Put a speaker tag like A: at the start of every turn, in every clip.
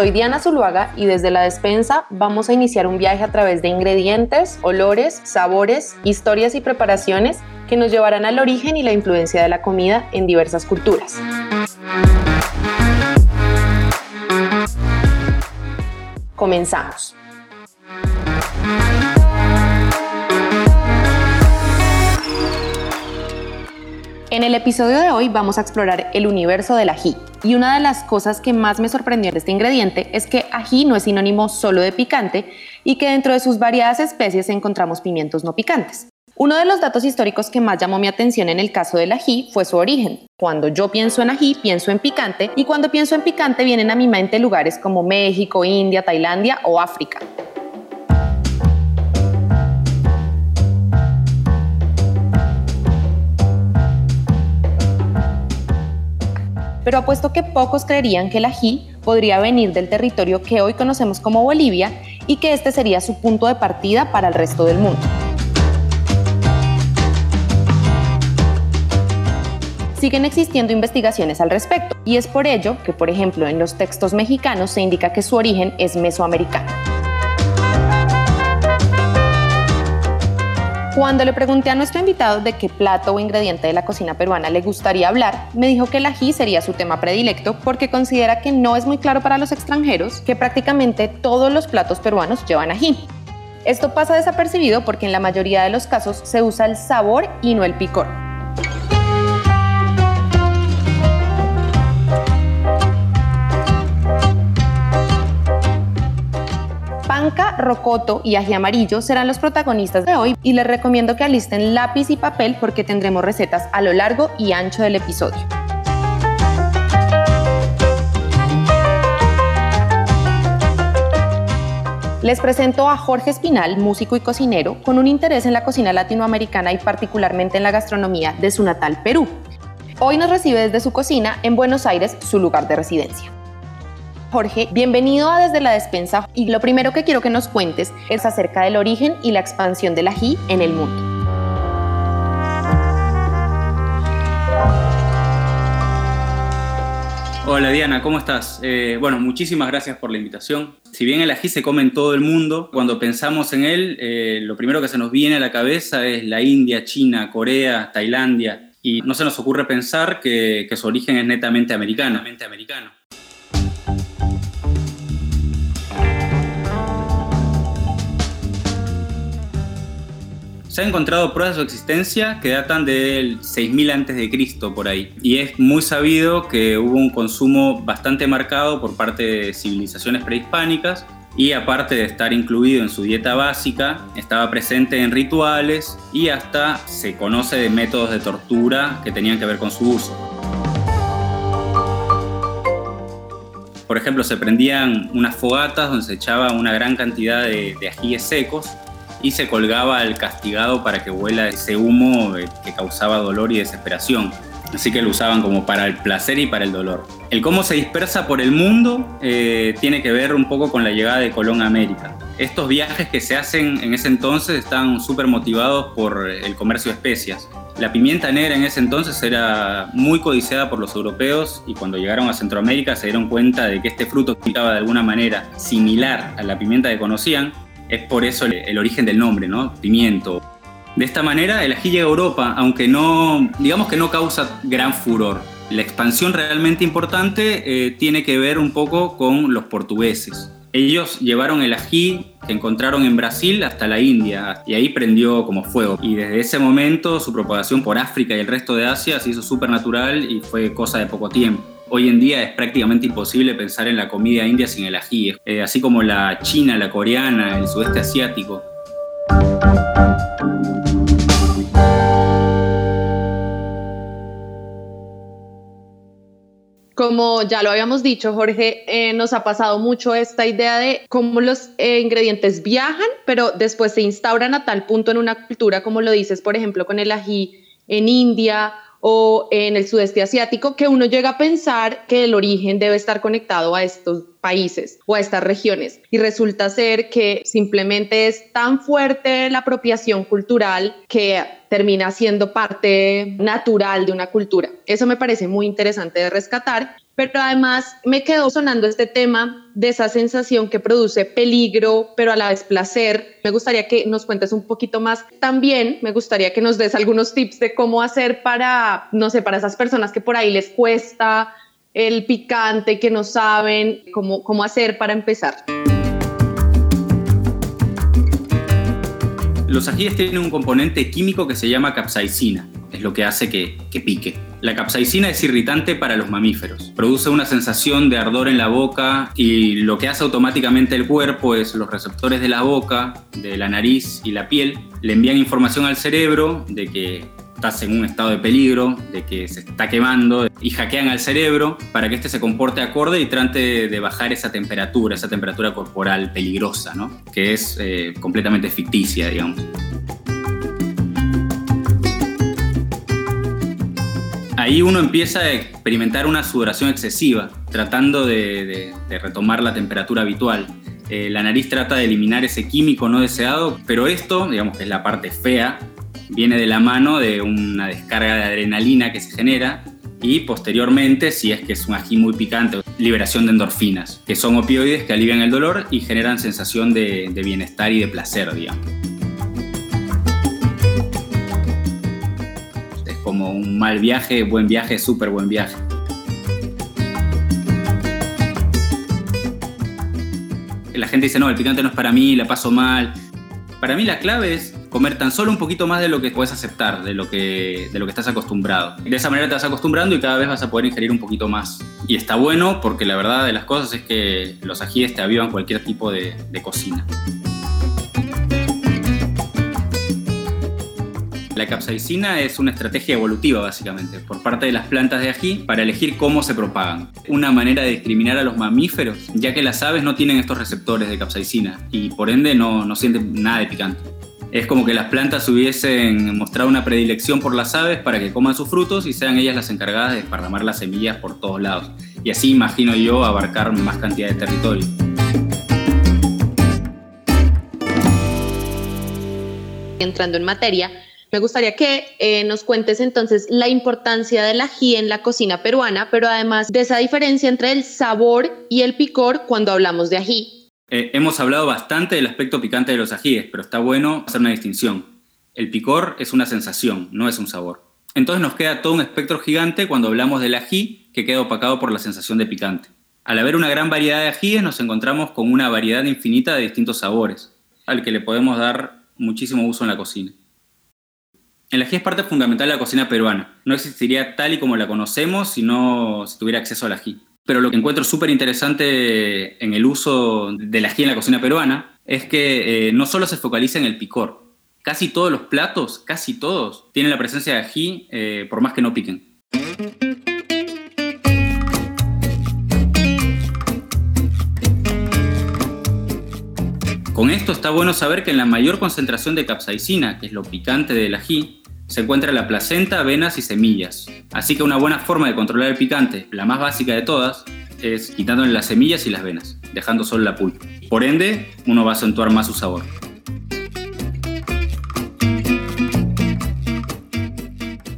A: Soy Diana Zuluaga y desde la despensa vamos a iniciar un viaje a través de ingredientes, olores, sabores, historias y preparaciones que nos llevarán al origen y la influencia de la comida en diversas culturas. Comenzamos. En el episodio de hoy vamos a explorar el universo del ají. Y una de las cosas que más me sorprendió de este ingrediente es que ají no es sinónimo solo de picante y que dentro de sus variadas especies encontramos pimientos no picantes. Uno de los datos históricos que más llamó mi atención en el caso del ají fue su origen. Cuando yo pienso en ají, pienso en picante y cuando pienso en picante vienen a mi mente lugares como México, India, Tailandia o África. pero apuesto que pocos creerían que el ají podría venir del territorio que hoy conocemos como Bolivia y que este sería su punto de partida para el resto del mundo. Siguen existiendo investigaciones al respecto y es por ello que, por ejemplo, en los textos mexicanos se indica que su origen es mesoamericano. Cuando le pregunté a nuestro invitado de qué plato o ingrediente de la cocina peruana le gustaría hablar, me dijo que el ají sería su tema predilecto porque considera que no es muy claro para los extranjeros que prácticamente todos los platos peruanos llevan ají. Esto pasa desapercibido porque en la mayoría de los casos se usa el sabor y no el picor. Panca, rocoto y ají amarillo serán los protagonistas de hoy y les recomiendo que alisten lápiz y papel porque tendremos recetas a lo largo y ancho del episodio. Les presento a Jorge Espinal, músico y cocinero, con un interés en la cocina latinoamericana y particularmente en la gastronomía de su natal Perú. Hoy nos recibe desde su cocina en Buenos Aires, su lugar de residencia. Jorge, bienvenido a Desde la Despensa y lo primero que quiero que nos cuentes es acerca del origen y la expansión del ají en el mundo.
B: Hola Diana, ¿cómo estás? Eh, bueno, muchísimas gracias por la invitación. Si bien el ají se come en todo el mundo, cuando pensamos en él, eh, lo primero que se nos viene a la cabeza es la India, China, Corea, Tailandia, y no se nos ocurre pensar que, que su origen es netamente americano. Netamente americano. Se han encontrado pruebas de su existencia que datan del 6000 a.C. por ahí. Y es muy sabido que hubo un consumo bastante marcado por parte de civilizaciones prehispánicas y aparte de estar incluido en su dieta básica, estaba presente en rituales y hasta se conoce de métodos de tortura que tenían que ver con su uso. Por ejemplo, se prendían unas fogatas donde se echaba una gran cantidad de, de ajíes secos y se colgaba al castigado para que huela ese humo eh, que causaba dolor y desesperación. Así que lo usaban como para el placer y para el dolor. El cómo se dispersa por el mundo eh, tiene que ver un poco con la llegada de Colón a América. Estos viajes que se hacen en ese entonces están súper motivados por el comercio de especias. La pimienta negra en ese entonces era muy codiciada por los europeos y cuando llegaron a Centroamérica se dieron cuenta de que este fruto picaba de alguna manera similar a la pimienta que conocían es por eso el, origen del nombre, ¿no? Pimiento. De esta manera, el ají llega a Europa, aunque no, digamos que no causa gran furor. La expansión realmente importante eh, tiene que ver un poco con los portugueses. Ellos llevaron el ají que encontraron en Brasil hasta la India y ahí prendió como fuego. Y desde ese momento su propagación por África y el resto de Asia se hizo súper natural y fue cosa de poco tiempo. Hoy en día es prácticamente imposible pensar en la comida india sin el ají, eh, así como la china, la coreana, el sudeste asiático.
A: Como ya lo habíamos dicho, Jorge, eh, nos ha pasado mucho esta idea de cómo los eh, ingredientes viajan, pero después se instauran a tal punto en una cultura, como lo dices, por ejemplo, con el ají en India o en el sudeste asiático, que uno llega a pensar que el origen debe estar conectado a estos países o a estas regiones. Y resulta ser que simplemente es tan fuerte la apropiación cultural que termina siendo parte natural de una cultura. Eso me parece muy interesante de rescatar pero además me quedó sonando este tema de esa sensación que produce peligro, pero a la vez placer. Me gustaría que nos cuentes un poquito más. También me gustaría que nos des algunos tips de cómo hacer para, no sé, para esas personas que por ahí les cuesta el picante, que no saben cómo, cómo hacer para empezar.
B: Los ajíes tienen un componente químico que se llama capsaicina es lo que hace que, pique. La capsaicina es irritante para los mamíferos. Produce una sensación de ardor en la boca y lo que hace automáticamente el cuerpo es los receptores de la boca, de la nariz y la piel le envían información al cerebro de que estás en un estado de peligro, de que se está quemando y hackean al cerebro para que éste se comporte acorde y trate de bajar esa temperatura, esa temperatura corporal peligrosa, ¿no? que es eh, completamente ficticia, digamos. ahí uno empieza a experimentar una sudoración excesiva, tratando de, retomar la temperatura habitual. Eh, la nariz trata de eliminar ese químico no deseado, pero esto, digamos que es la parte fea, viene de la mano de una descarga de adrenalina que se genera y posteriormente, si es que es un ají muy picante, liberación de endorfinas, que son opioides que alivian el dolor y generan sensación de, de bienestar y de placer, digamos. como un mal viaje, buen viaje, súper buen viaje. La gente dice, no, el picante no es para mí, la paso mal. Para mí la clave es comer tan solo un poquito más de lo que puedes aceptar, de lo que, de lo que estás acostumbrado. De esa manera te vas acostumbrando y cada vez vas a poder ingerir un poquito más. Y está bueno porque la verdad de las cosas es que los ajíes te avivan cualquier tipo de, de cocina. La capsaicina es una estrategia evolutiva, básicamente, por parte de las plantas de ají para elegir cómo se propagan. Una manera de discriminar a los mamíferos, ya que las aves no tienen estos receptores de capsaicina y por ende no, no sienten nada de picante. Es como que las plantas hubiesen mostrado una predilección por las aves para que coman sus frutos y sean ellas las encargadas de esparramar las semillas por todos lados. Y así imagino yo abarcar más cantidad de territorio.
A: Entrando en materia, me gustaría que eh, nos cuentes entonces la importancia del ají en la cocina peruana, pero además de esa diferencia entre el sabor y el picor cuando hablamos de ají.
B: Eh, hemos hablado bastante del aspecto picante de los ajíes, pero está bueno hacer una distinción. El picor es una sensación, no es un sabor. Entonces nos queda todo un espectro gigante cuando hablamos del ají que queda opacado por la sensación de picante. Al haber una gran variedad de ajíes nos encontramos con una variedad infinita de distintos sabores, al que le podemos dar muchísimo uso en la cocina. El ají es parte fundamental de la cocina peruana. No existiría tal y como la conocemos si no tuviera acceso al ají. Pero lo que encuentro súper interesante en el uso del ají en la cocina peruana es que eh, no solo se focaliza en el picor. Casi todos los platos, casi todos, tienen la presencia de ají eh, por más que no piquen. Con esto está bueno saber que en la mayor concentración de capsaicina, que es lo picante del ají, se encuentra la placenta, venas y semillas. Así que una buena forma de controlar el picante, la más básica de todas, es quitándole las semillas y las venas, dejando solo la pulpa. Por ende, uno va a acentuar más su sabor.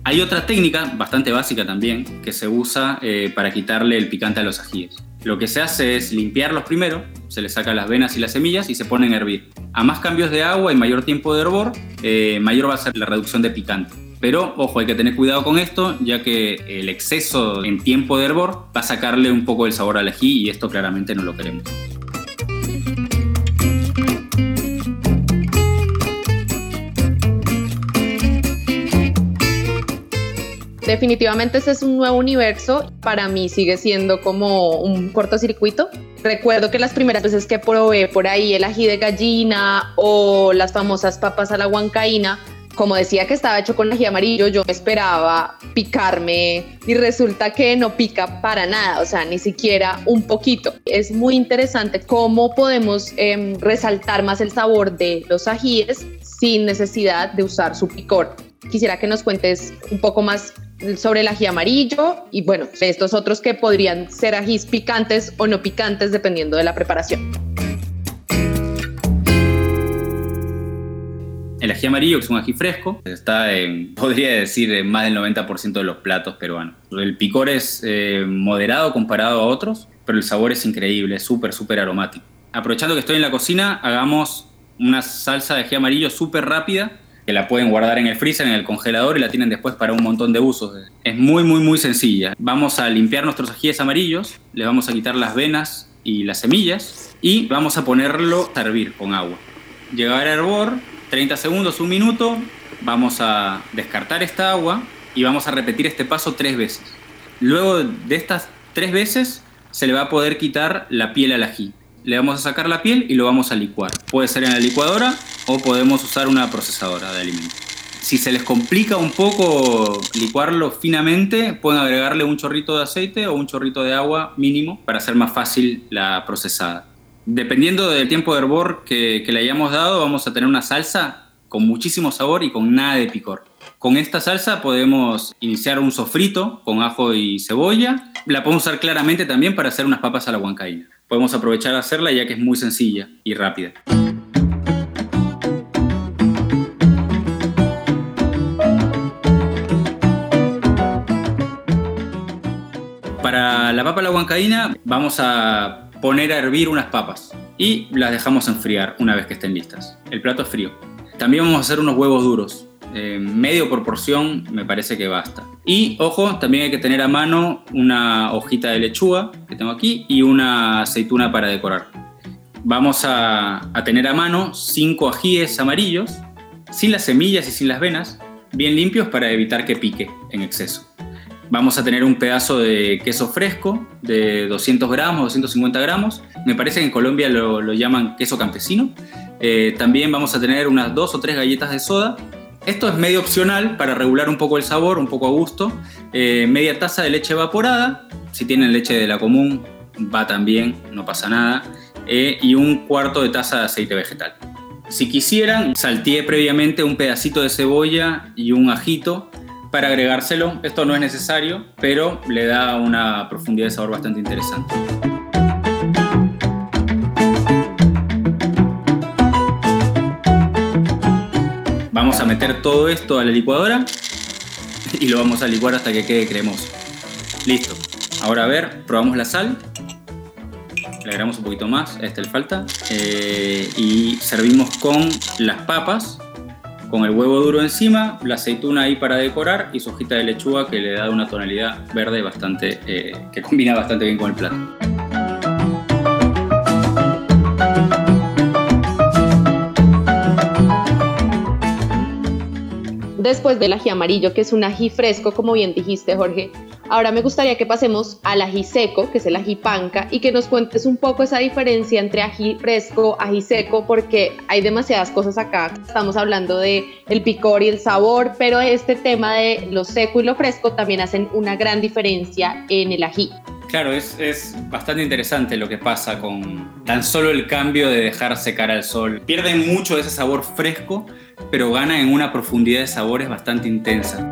B: Hay otra técnica, bastante básica también, que se usa eh, para quitarle el picante a los ajíes. Lo que se hace es limpiarlos primero, se les saca las venas y las semillas y se ponen a hervir. A más cambios de agua y mayor tiempo de hervor, eh, mayor va a ser la reducción de picante. Pero ojo, hay que tener cuidado con esto, ya que el exceso en tiempo de hervor va a sacarle un poco el sabor al ají y esto claramente no lo queremos.
A: Definitivamente ese es un nuevo universo. Para mí sigue siendo como un cortocircuito. Recuerdo que las primeras veces que probé por ahí el ají de gallina o las famosas papas a la huancaína, como decía que estaba hecho con ají amarillo, yo esperaba picarme y resulta que no pica para nada, o sea, ni siquiera un poquito. Es muy interesante cómo podemos em, resaltar más el sabor de los ajíes sin necesidad de usar su picor. Quisiera que nos cuentes un poco más sobre el ají amarillo y bueno, estos otros que podrían ser ajís picantes o no picantes dependiendo de la preparación.
B: El ají amarillo, que es un ají fresco, está en, podría decir, en más del 90% de los platos peruanos. El picor es eh, moderado comparado a otros, pero el sabor es increíble, súper, súper aromático. Aprovechando que estoy en la cocina, hagamos una salsa de ají amarillo súper rápida, que la pueden guardar en el freezer, en el congelador y la tienen después para un montón de usos. Es muy, muy, muy sencilla. Vamos a limpiar nuestros ajíes amarillos, le vamos a quitar las venas y las semillas y vamos a ponerlo a hervir con agua. Llegar a hervor, 30 segundos, un minuto, vamos a descartar esta agua y vamos a repetir este paso tres veces. Luego de estas tres veces se le va a poder quitar la piel al ají. Le vamos a sacar la piel y lo vamos a licuar. Puede ser en la licuadora o podemos usar una procesadora de alimentos. Si se les complica un poco licuarlo finamente, pueden agregarle un chorrito de aceite o un chorrito de agua mínimo para hacer más fácil la procesada. Dependiendo del tiempo de hervor que, le hayamos dado, vamos a tener una salsa con muchísimo sabor y con nada de picor. Con esta salsa podemos iniciar un sofrito con ajo y cebolla. La podemos usar claramente también para hacer unas papas a la huancaína. Podemos aprovechar a hacerla ya que es muy sencilla y rápida. La papa la huancaína vamos a poner a hervir unas papas y las dejamos enfriar una vez que estén listas. El plato es frío. También vamos a hacer unos huevos duros. Eh, medio por porción me parece que basta. Y ojo, también hay que tener a mano una hojita de lechuga que tengo aquí y una aceituna para decorar. Vamos a tener a mano cinco ajíes amarillos, sin las semillas y sin las venas, bien limpios para evitar que pique en exceso. Vamos a tener un pedazo de queso fresco de 200 gramos, 250 gramos. Me parece que en Colombia lo, llaman queso campesino. Eh, también vamos a tener unas dos o tres galletas de soda. Esto es medio opcional para regular un poco el sabor, un poco a gusto. Eh, media taza de leche evaporada. Si tienen leche de la común, va también, no pasa nada. Eh, y un cuarto de taza de aceite vegetal. Si quisieran, salteé previamente un pedacito de cebolla y un ajito para agregárselo. Esto no es necesario, pero le da una profundidad de sabor bastante interesante. Vamos a meter todo esto a la licuadora y lo vamos a licuar hasta que quede cremoso. Listo. Ahora a ver, probamos la sal. Le agregamos un poquito más, a este le falta. Eh, y servimos con las papas con el huevo duro encima, la aceituna ahí para decorar y su hojita de lechuga que le da una tonalidad verde bastante, eh, que combina bastante bien con el plato.
A: Después del ají amarillo, que es un ají fresco, como bien dijiste, Jorge, Ahora me gustaría que pasemos al ají seco, que es el ají panca, y que nos cuentes un poco esa diferencia entre ají fresco, ají seco, porque hay demasiadas cosas acá. Estamos hablando de el picor y el sabor, pero este tema de lo seco y lo fresco también hacen una gran diferencia en el ají.
B: Claro, es, es, bastante interesante lo que pasa con tan solo el cambio de dejar secar al sol. Pierden mucho ese sabor fresco, pero ganan en una profundidad de sabores bastante intensa.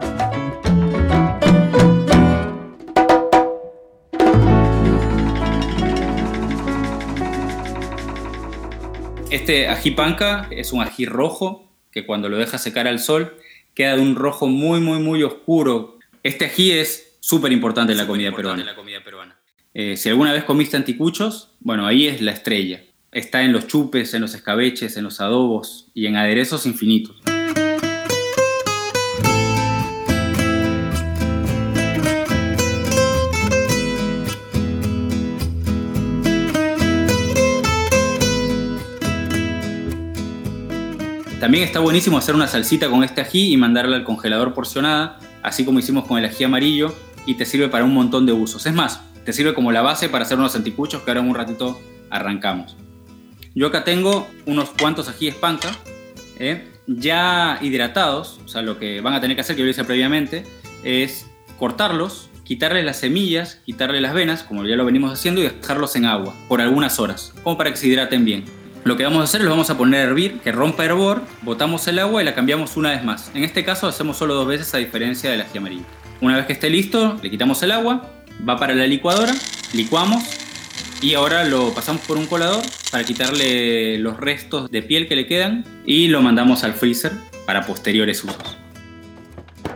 B: Este ají panca es un ají rojo que cuando lo deja secar al sol queda de un rojo muy, muy, muy oscuro. Este ají es súper importante en la comida peruana. Eh, si alguna vez comiste anticuchos, bueno, ahí es la estrella. Está en los chupes, en los escabeches, en los adobos y en aderezos infinitos. También está buenísimo hacer una salsita con este ají y mandarla al congelador porcionada, así como hicimos con el ají amarillo, y te sirve para un montón de usos. Es más, te sirve como la base para hacer unos anticuchos que ahora en un ratito arrancamos. Yo acá tengo unos cuantos ajíes panca, ¿eh? ya hidratados, o sea, lo que van a tener que hacer, que yo lo hice previamente, es cortarlos, quitarles las semillas, quitarle las venas, como ya lo venimos haciendo, y dejarlos en agua por algunas horas, como para que se hidraten bien. Lo que vamos a hacer es lo vamos a poner a hervir, que rompa hervor, botamos el agua y la cambiamos una vez más. En este caso hacemos solo dos veces a diferencia del ají amarillo. Una vez que esté listo, le quitamos el agua, va para la licuadora, licuamos y ahora lo pasamos por un colador para quitarle los restos de piel que le quedan y lo mandamos al freezer para posteriores usos.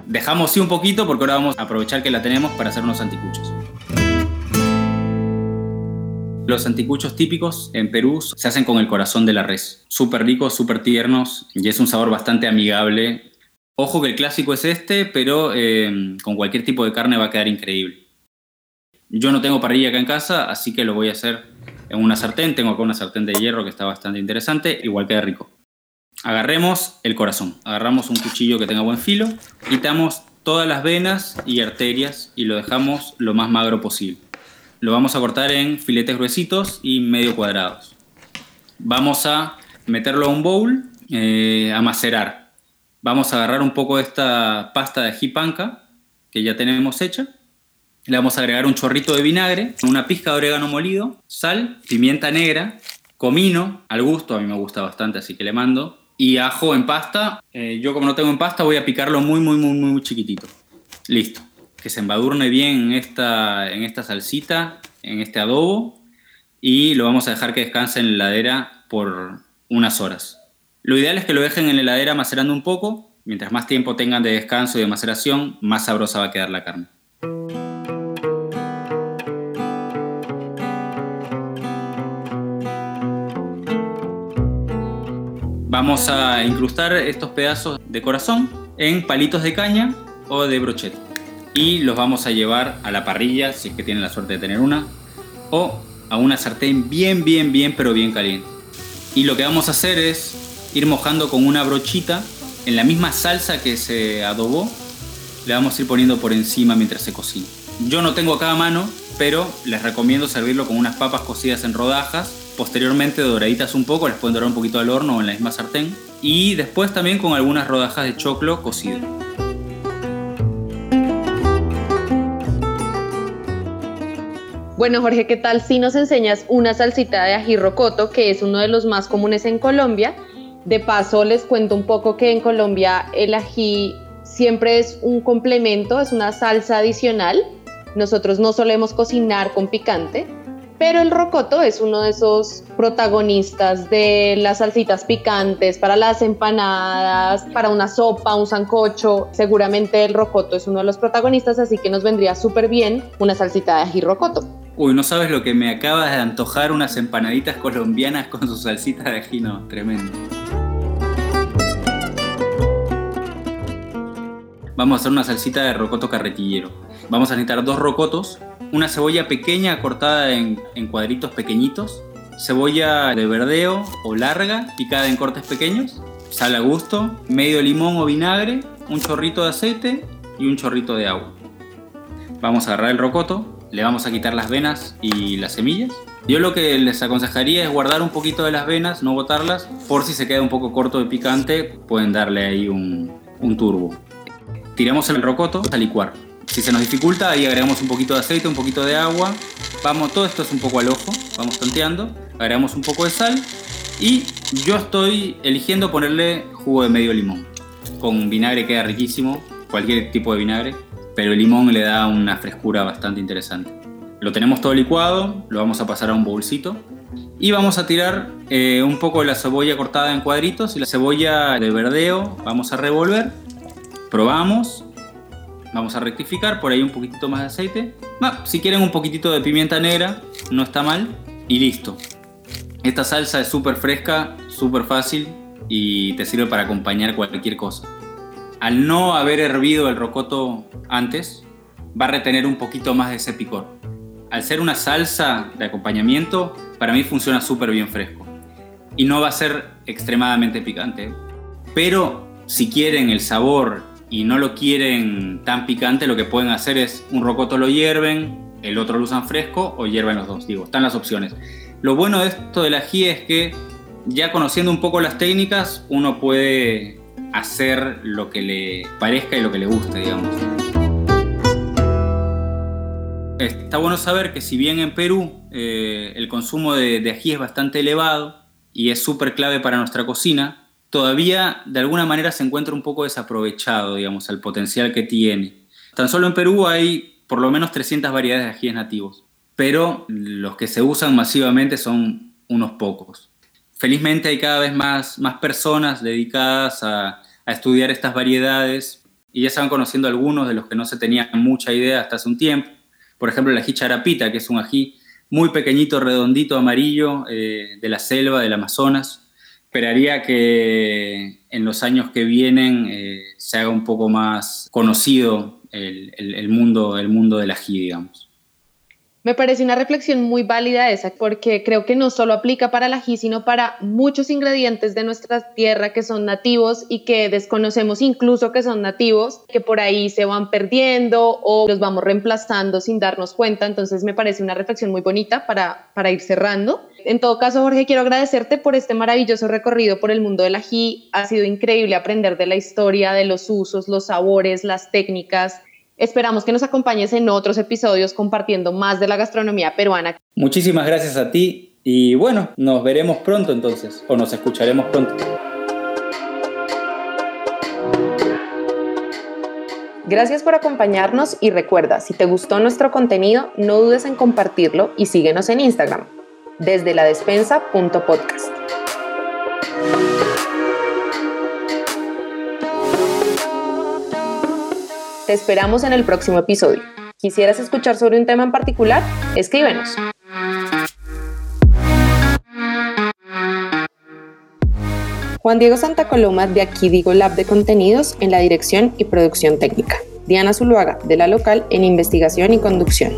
B: Dejamos sí un poquito porque ahora vamos a aprovechar que la tenemos para hacer unos anticuchos. Los anticuchos típicos en Perú se hacen con el corazón de la res. Súper ricos, súper tiernos y es un sabor bastante amigable. Ojo que el clásico es este, pero eh, con cualquier tipo de carne va a quedar increíble. Yo no tengo parrilla acá en casa, así que lo voy a hacer en una sartén. Tengo acá una sartén de hierro que está bastante interesante, igual queda rico. Agarremos el corazón, agarramos un cuchillo que tenga buen filo, quitamos todas las venas y arterias y lo dejamos lo más magro posible. Lo vamos a cortar en filetes gruesitos y medio cuadrados. Vamos a meterlo a un bowl eh, a macerar. Vamos a agarrar un poco de esta pasta de ají panca que ya tenemos hecha. Le vamos a agregar un chorrito de vinagre, una pizca de orégano molido, sal, pimienta negra, comino, al gusto, a mí me gusta bastante, así que le mando, y ajo en pasta. Eh, yo como no tengo en pasta voy a picarlo muy, muy, muy, muy chiquitito. Listo que se embadurne bien en esta, en esta salsita, en este adobo, y lo vamos a dejar que descanse en la heladera por unas horas. Lo ideal es que lo dejen en la heladera macerando un poco, mientras más tiempo tengan de descanso y de maceración, más sabrosa va a quedar la carne. Vamos a incrustar estos pedazos de corazón en palitos de caña o de brocheta y los vamos a llevar a la parrilla, si es que tienen la suerte de tener una, o a una sartén bien, bien, bien, pero bien caliente. Y lo que vamos a hacer es ir mojando con una brochita en la misma salsa que se adobó, le vamos a ir poniendo por encima mientras se cocina. Yo no tengo acá a mano, pero les recomiendo servirlo con unas papas cocidas en rodajas, posteriormente doraditas un poco, les pueden dorar un poquito al horno o en la misma sartén, y después también con algunas rodajas de choclo cocido.
A: Bueno, Jorge, ¿qué tal si nos enseñas una salsita de ají rocoto, que es uno de los más comunes en Colombia? De paso, les cuento un poco que en Colombia el ají siempre es un complemento, es una salsa adicional. Nosotros no solemos cocinar con picante, pero el rocoto es uno de esos protagonistas de las salsitas picantes para las empanadas, para una sopa, un sancocho. Seguramente el rocoto es uno de los protagonistas, así que nos vendría súper bien una salsita de ají rocoto.
B: Uy, no sabes lo que me acaba de antojar unas empanaditas colombianas con su salsita de ají, no, tremendo. Vamos a hacer una salsita de rocoto carretillero. Vamos a necesitar dos rocotos, una cebolla pequeña cortada en, en cuadritos pequeñitos, cebolla de verdeo o larga picada en cortes pequeños, sal a gusto, medio limón o vinagre, un chorrito de aceite y un chorrito de agua. Vamos a agarrar el rocoto, le vamos a quitar las venas y las semillas. Yo lo que les aconsejaría es guardar un poquito de las venas, no botarlas, por si se queda un poco corto de picante, pueden darle ahí un, un turbo. Tiramos el rocoto a licuar. Si se nos dificulta, ahí agregamos un poquito de aceite, un poquito de agua. Vamos, todo esto es un poco al ojo, vamos tanteando. Agregamos un poco de sal y yo estoy eligiendo ponerle jugo de medio limón. Con vinagre queda riquísimo, cualquier tipo de vinagre pero el limón le da una frescura bastante interesante. Lo tenemos todo licuado, lo vamos a pasar a un bolsito y vamos a tirar eh, un poco de la cebolla cortada en cuadritos y la cebolla de verdeo, vamos a revolver, probamos, vamos a rectificar, por ahí un poquitito más de aceite, si quieren un poquitito de pimienta negra, no está mal y listo. Esta salsa es súper fresca, súper fácil y te sirve para acompañar cualquier cosa al no haber hervido el rocoto antes, va a retener un poquito más de ese picor. Al ser una salsa de acompañamiento, para mí funciona súper bien fresco. Y no va a ser extremadamente picante. Pero si quieren el sabor y no lo quieren tan picante, lo que pueden hacer es un rocoto lo hierven, el otro lo usan fresco o hierven los dos. Digo, están las opciones. Lo bueno de esto del ají es que ya conociendo un poco las técnicas, uno puede hacer lo que le parezca y lo que le guste, digamos. Está bueno saber que si bien en Perú eh, el consumo de, ají es bastante elevado y es súper clave para nuestra cocina, todavía de alguna manera se encuentra un poco desaprovechado, digamos, al potencial que tiene. Tan solo en Perú hay por lo menos 300 variedades de ajíes nativos, pero los que se usan masivamente son unos pocos. Felizmente hay cada vez más, más personas dedicadas a, estudiar estas variedades y ya se van conociendo algunos de los que no se tenía mucha idea hasta hace un tiempo. Por ejemplo, el ají charapita, que es un ají muy pequeñito, redondito, amarillo, eh, de la selva, del Amazonas. Esperaría que en los años que vienen eh, se haga un poco más conocido el, mundo, el mundo del ají, digamos.
A: Me parece una reflexión muy válida esa, porque creo que no solo aplica para el ají, sino para muchos ingredientes de nuestra tierra que son nativos y que desconocemos incluso que son nativos, que por ahí se van perdiendo o los vamos reemplazando sin darnos cuenta. Entonces me parece una reflexión muy bonita para, para ir cerrando. En todo caso, Jorge, quiero agradecerte por este maravilloso recorrido por el mundo del ají. Ha sido increíble aprender de la historia, de los usos, los sabores, las técnicas Esperamos que nos acompañes en otros episodios compartiendo más de la gastronomía peruana.
B: Muchísimas gracias a ti y bueno, nos veremos pronto entonces, o nos escucharemos pronto.
A: Gracias por acompañarnos y recuerda, si te gustó nuestro contenido, no dudes en compartirlo y síguenos en Instagram, desde la despensa.podcast. Te esperamos en el próximo episodio. ¿Quisieras escuchar sobre un tema en particular? Escríbenos. Juan Diego Santa Coloma de Aquí Digo Lab de Contenidos en la dirección y producción técnica. Diana Zuluaga de la local en investigación y conducción.